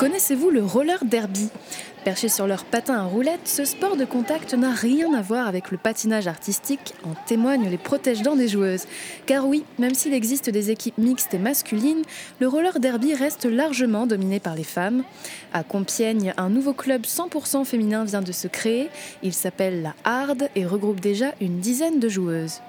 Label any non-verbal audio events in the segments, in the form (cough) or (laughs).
Connaissez-vous le roller derby? Perché sur leur patin à roulettes, ce sport de contact n'a rien à voir avec le patinage artistique, en témoignent les protège-dents des joueuses. Car oui, même s'il existe des équipes mixtes et masculines, le roller derby reste largement dominé par les femmes. À Compiègne, un nouveau club 100% féminin vient de se créer. Il s'appelle la Hard et regroupe déjà une dizaine de joueuses.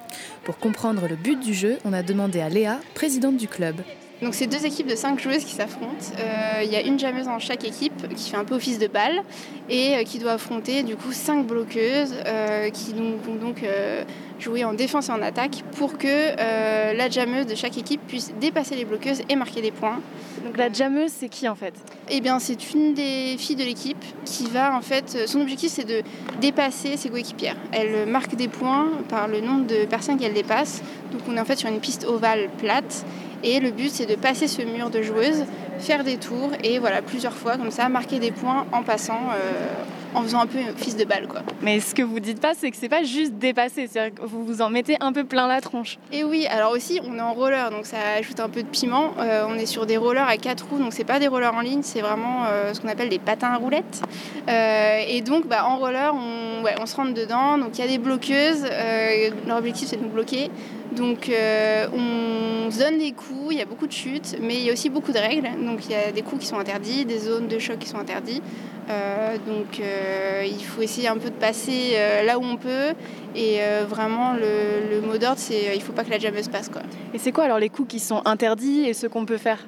Pour comprendre le but du jeu, on a demandé à Léa, présidente du club. Donc c'est deux équipes de cinq joueuses qui s'affrontent. Euh, il y a une jameuse dans chaque équipe qui fait un peu office de balle et euh, qui doit affronter du coup cinq bloqueuses euh, qui vont donc jouer en défense et en attaque pour que la jameuse de chaque équipe puisse dépasser les bloqueuses et marquer des points. Donc la jameuse c'est qui en fait? Eh bien c'est une des filles de l'équipe qui va en fait, son objectif c'est de dépasser ses coéquipières. Elle marque des points par le nombre de personnes qu'elle dépasse. Donc on est en fait sur une piste ovale plate et le but, c'est de passer ce mur de joueuses, faire des tours et voilà, plusieurs fois comme ça, marquer des points en passant, euh, en faisant un peu fils de balle. Quoi. Mais ce que vous dites pas, c'est que c'est pas juste dépasser, c'est-à-dire que vous vous en mettez un peu plein la tronche. Et oui, alors aussi, on est en roller, donc ça ajoute un peu de piment. Euh, on est sur des rollers à quatre roues, donc c'est pas des rollers en ligne, c'est vraiment euh, ce qu'on appelle des patins à roulettes. et donc, bah, en roller, on, on se rentre dedans, donc il y a des bloqueuses. leur objectif, c'est de nous bloquer. Donc euh, on donne des coups, il y a beaucoup de chutes, mais il y a aussi beaucoup de règles. Donc il y a des coups qui sont interdits, des zones de choc qui sont interdits. Euh, donc euh, il faut essayer un peu de passer là où on peut. Et vraiment le, mot d'ordre c'est il ne faut pas que la jameuse passe. Quoi. Et c'est quoi alors les coups qui sont interdits et ce qu'on peut faire?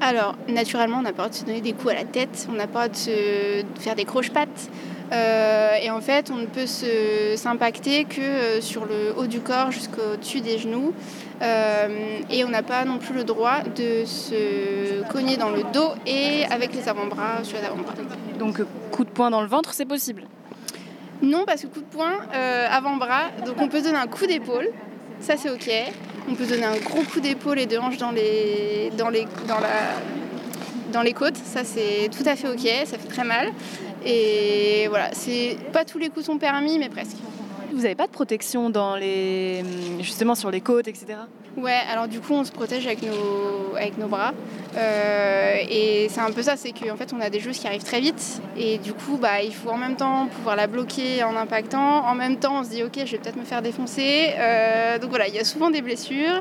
Alors, naturellement, on n'a pas le droit de se donner des coups à la tête, on n'a pas le droit de, faire des croche-pattes, euh, et en fait, on ne peut s'impacter que euh, sur le haut du corps jusqu'au-dessus des genoux. Euh, et on n'a pas non plus le droit de se cogner dans le dos et avec les avant-bras sur les avant-bras. Donc coup de poing dans le ventre, c'est possible? Non, parce que coup de poing avant-bras, donc on peut donner un coup d'épaule, ça c'est ok. On peut donner un gros coup d'épaule et de hanche dans les, côtes, ça c'est tout à fait ok, ça fait très mal. Et voilà, pas tous les coups sont permis, mais presque. Vous n'avez pas de protection dans les, justement sur les côtes, etc. Ouais, alors du coup on se protège avec nos, avec nos bras. Euh, et c'est un peu ça, c'est qu'en fait on a des joueuses qui arrivent très vite. Et du coup bah, il faut en même temps pouvoir la bloquer en impactant. En même temps on se dit ok je vais peut-être me faire défoncer. Euh, donc voilà, il y a souvent des blessures,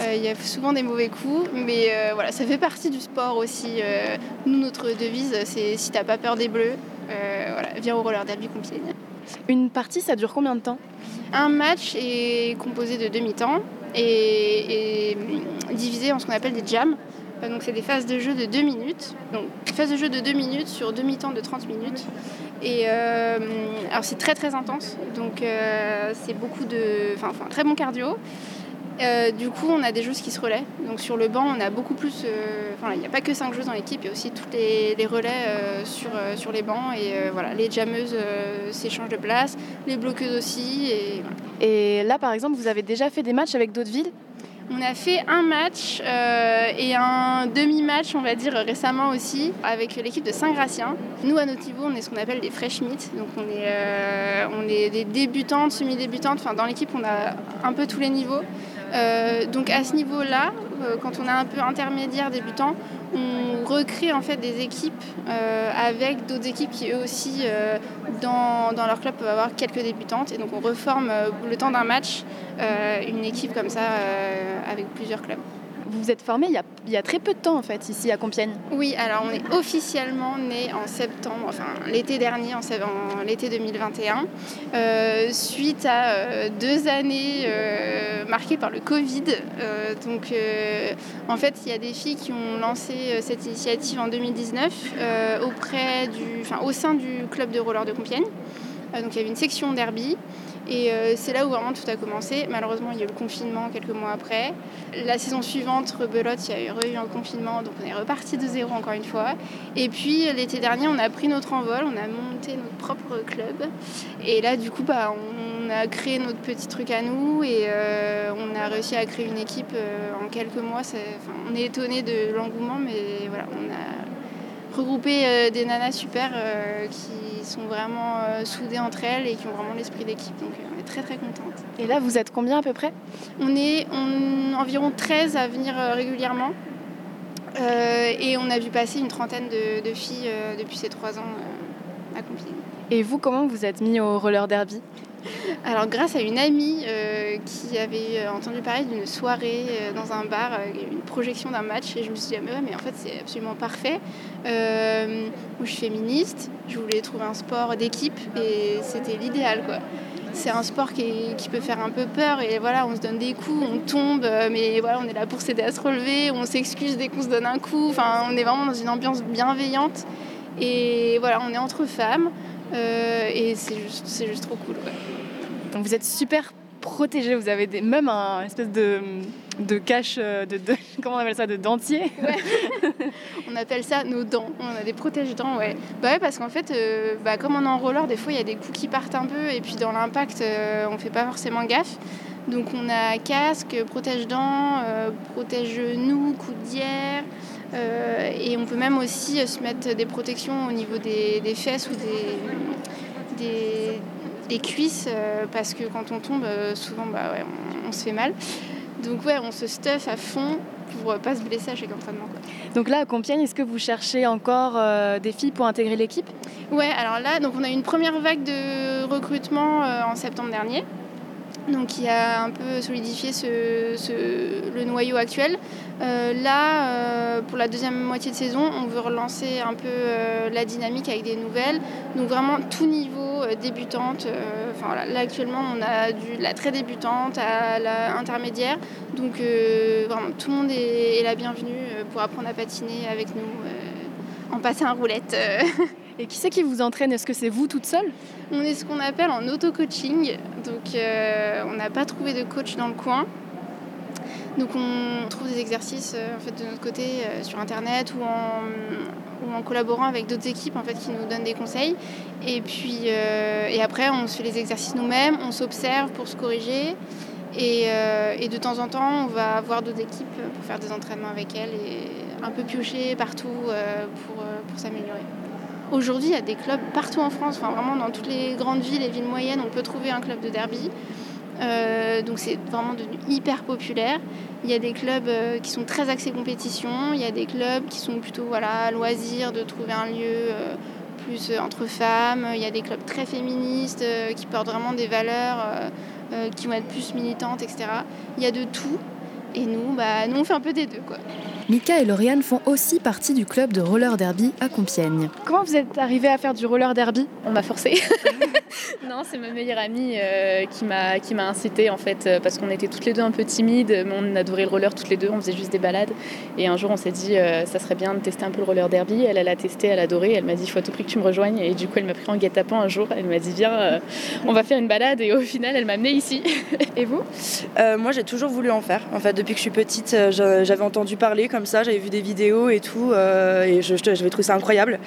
euh, il y a souvent des mauvais coups. Mais voilà, ça fait partie du sport aussi. nous notre devise c'est si t'as pas peur des bleus, voilà, viens au roller derby Compiègne. Une partie, ça dure combien de temps Un match est composé de demi-temps et, divisé en ce qu'on appelle des jams. Euh, donc c'est des phases de jeu de 2 minutes. Donc phase de jeu de 2 minutes sur demi-temps de 30 minutes. Et euh, alors c'est très très intense. Donc euh, c'est beaucoup de. Enfin, très bon cardio. Euh, du coup, on a des joueuses qui se relaient. Donc sur le banc, on a beaucoup plus. Euh, il n'y a pas que 5 joueuses dans l'équipe, il y a aussi tous les, relais euh, sur, les bancs. Et voilà, les jammeuses s'échangent de place, les bloqueuses aussi. Et là, par exemple, vous avez déjà fait des matchs avec d'autres villes on a fait un match et un demi-match, on va dire, récemment aussi, avec l'équipe de Saint-Gratien. Nous, à notre niveau, on est ce qu'on appelle des fresh meat. Donc, on est, on est des débutantes, semi-débutantes. Dans l'équipe, on a un peu tous les niveaux. Euh, donc à ce niveau-là, euh, quand on est un peu intermédiaire débutant, on recrée en fait des équipes euh, avec d'autres équipes qui eux aussi dans, dans, leur club peuvent avoir quelques débutantes. Et donc on reforme le temps d'un match une équipe comme ça avec plusieurs clubs vous êtes formé il y, a, très peu de temps en fait ici à Compiègne. Oui, alors on est officiellement né en septembre, enfin l'été dernier, en, l'été 2021, euh, suite à euh, deux années euh, marquées par le Covid. donc en fait, il y a des filles qui ont lancé cette initiative en 2019 auprès du, enfin, au sein du club de roller de Compiègne. donc il y avait une section derby. Et euh, c'est là où vraiment tout a commencé. Malheureusement, il y a eu le confinement quelques mois après. La saison suivante, rebelote, il y a eu, un confinement, donc on est reparti de zéro encore une fois. Et puis l'été dernier, on a pris notre envol, on a monté notre propre club. Et là, du coup, bah, on a créé notre petit truc à nous et euh, on a réussi à créer une équipe euh, en quelques mois. on est étonné de l'engouement, mais voilà, on a regroupé des nanas super qui sont vraiment euh, soudées entre elles et qui ont vraiment l'esprit d'équipe. Donc euh, on est très très contente. Et là, vous êtes combien à peu près? On est environ 13 à venir euh, régulièrement. et on a vu passer une trentaine de, filles depuis ces trois ans à Compiègne. Et vous, comment vous êtes mis au roller derby? (laughs) alors grâce à une amie euh, qui avait euh, entendu parler d'une soirée euh, dans un bar, une projection d'un match, et je me suis dit, ah, mais ouais, mais en fait c'est absolument parfait. où je suis féministe, je voulais trouver un sport d'équipe, et c'était l'idéal quoi. C'est un sport qui, qui, peut faire un peu peur et voilà, on se donne des coups, on tombe, mais voilà, on est là pour s'aider à se relever, on s'excuse dès qu'on se donne un coup. Enfin, on est vraiment dans une ambiance bienveillante et voilà, on est entre femmes et c'est juste, juste trop cool. Donc vous êtes super protégé, vous avez des, même un espèce de, de cache, euh, de, (laughs) comment on appelle ça, de dentier (laughs) On appelle ça nos dents, on a des protège-dents, ouais. Bah ouais, parce qu'en fait, euh, bah, comme on est en roller, des fois il y a des coups qui partent un peu et puis dans l'impact, euh, on fait pas forcément gaffe. Donc on a casque, protège-dents, protège-genoux, coudière. et on peut même aussi se mettre des protections au niveau des, des fesses ou des, des, cuisses euh, parce que quand on tombe, euh, souvent bah ouais, on, se fait mal. Donc ouais, on se stuff à fond pour euh, pas se blesser à chaque entraînement. Donc là, à Compiègne, est-ce que vous cherchez encore des filles pour intégrer l'équipe? Ouais, alors là, donc on a eu une première vague de recrutement en septembre dernier donc qui a un peu solidifié le noyau actuel. Euh, là, euh, pour la deuxième moitié de saison, on veut relancer un peu euh, la dynamique avec des nouvelles. Donc vraiment tout niveau débutante. Là, actuellement, on a du, la très débutante à la intermédiaire. Donc vraiment tout le monde est, est la bienvenue pour apprendre à patiner avec nous, en passant en roulette. (laughs) Et qui c'est qui vous entraîne? Est-ce que c'est vous toute seule? On est ce qu'on appelle en auto-coaching. Donc euh, on n'a pas trouvé de coach dans le coin. Donc on trouve des exercices euh, en fait, de notre côté euh, sur internet ou en, collaborant avec d'autres équipes en fait, qui nous donnent des conseils. Et puis et après on se fait les exercices nous-mêmes, on s'observe pour se corriger. Et, et, de temps en temps on va voir d'autres équipes pour faire des entraînements avec elles et un peu piocher partout pour, pour s'améliorer. Aujourd'hui, il y a des clubs partout en France, enfin vraiment dans toutes les grandes villes et villes moyennes, on peut trouver un club de derby. Euh, donc c'est vraiment devenu hyper populaire. Il y a des clubs euh, qui sont très axés compétition, il y a des clubs qui sont plutôt voilà, loisirs de trouver un lieu euh, plus entre femmes, il y a des clubs très féministes qui portent vraiment des valeurs qui vont être plus militantes, etc. Il y a de tout. Et nous, bah, nous on fait un peu des deux. Quoi. Mika et Lauriane font aussi partie du club de roller derby à Compiègne. Comment vous êtes arrivés à faire du roller derby? On m'a forcé. (laughs) (laughs) non, c'est ma meilleure amie euh, qui m'a qui m'a incité en fait euh, parce qu'on était toutes les deux un peu timides, mais on adorait le roller toutes les deux, on faisait juste des balades. Et un jour, on s'est dit euh, ça serait bien de tester un peu le roller derby. Elle, elle a testé, elle a adoré. Elle m'a dit il faut à tout prix que tu me rejoignes. Et du coup, elle m'a pris en guet-apens un jour. Elle m'a dit viens, on va faire une balade. Et au final, elle m'a amenée ici. (laughs) et vous? Moi, j'ai toujours voulu en faire. En fait, depuis que je suis petite, j'avais entendu parler comme ça, j'avais vu des vidéos et tout, euh, et je, j'avais trouvé ça incroyable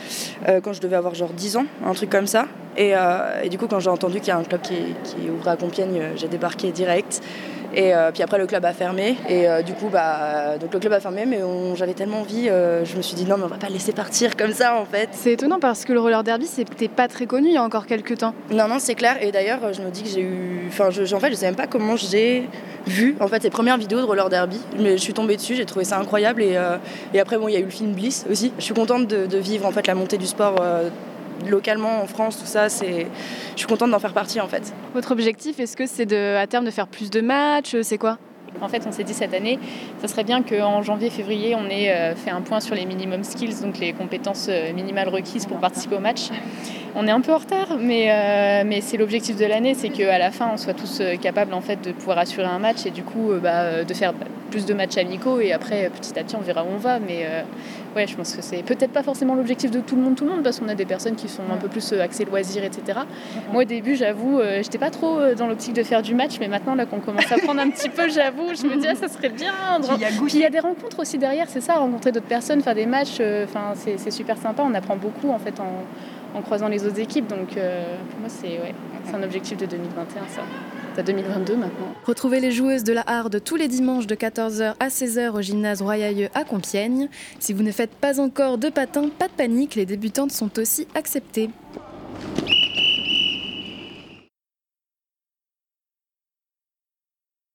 euh, quand je devais avoir genre 10 ans, un truc comme ça. Et, euh, et du coup, quand j'ai entendu qu'il y a un club qui, qui ouvrait à Compiègne, j'ai débarqué direct. Et puis après, le club a fermé. Et du coup, bah, donc le club a fermé, mais j'avais tellement envie, je me suis dit non, mais on va pas laisser partir comme ça en fait. C'est étonnant parce que le roller derby, c'était pas très connu il y a encore quelques temps. Non, non, c'est clair. Et d'ailleurs, je me dis que j'ai eu. Enfin, je, en fait, je sais même pas comment j'ai vu en fait ces premières vidéos de roller derby. Mais je suis tombée dessus, j'ai trouvé ça incroyable et, euh, après bon il y a eu le film Bliss aussi. Je suis contente de, vivre en fait la montée du sport euh, localement en France, tout ça, c'est je suis contente d'en faire partie en fait. Votre objectif est-ce que c'est de à terme de faire plus de matchs, c'est quoi? En fait, on s'est dit cette année, ça serait bien qu'en janvier-février, on ait euh, fait un point sur les minimum skills, donc les compétences minimales requises pour participer au match. On est un peu en retard, mais, euh, c'est l'objectif de l'année, c'est qu'à la fin, on soit tous euh, capables en fait, de pouvoir assurer un match et du coup euh, bah, de faire plus de matchs amicaux et après, petit à petit, on verra où on va. Ouais, je pense que c'est peut-être pas forcément l'objectif de tout le monde, tout le monde, parce qu'on a des personnes qui sont un peu plus axées loisirs, etc. Moi, au début, j'avoue, j'étais pas trop dans l'optique de faire du match, mais maintenant, là, qu'on commence à prendre un petit peu, j'avoue, je me dis, ah, ça serait bien. Puis il y a des rencontres aussi derrière, c'est ça, rencontrer d'autres personnes, faire des matchs, enfin, c'est super sympa, on apprend beaucoup en fait en en croisant les autres équipes. Donc euh, pour moi, c'est un objectif de 2021, ça. C'est 2022 maintenant. Retrouvez les joueuses de la Harde tous les dimanches de 14h à 16h au gymnase Royailleux à Compiègne. Si vous ne faites pas encore de patins, pas de panique, les débutantes sont aussi acceptées.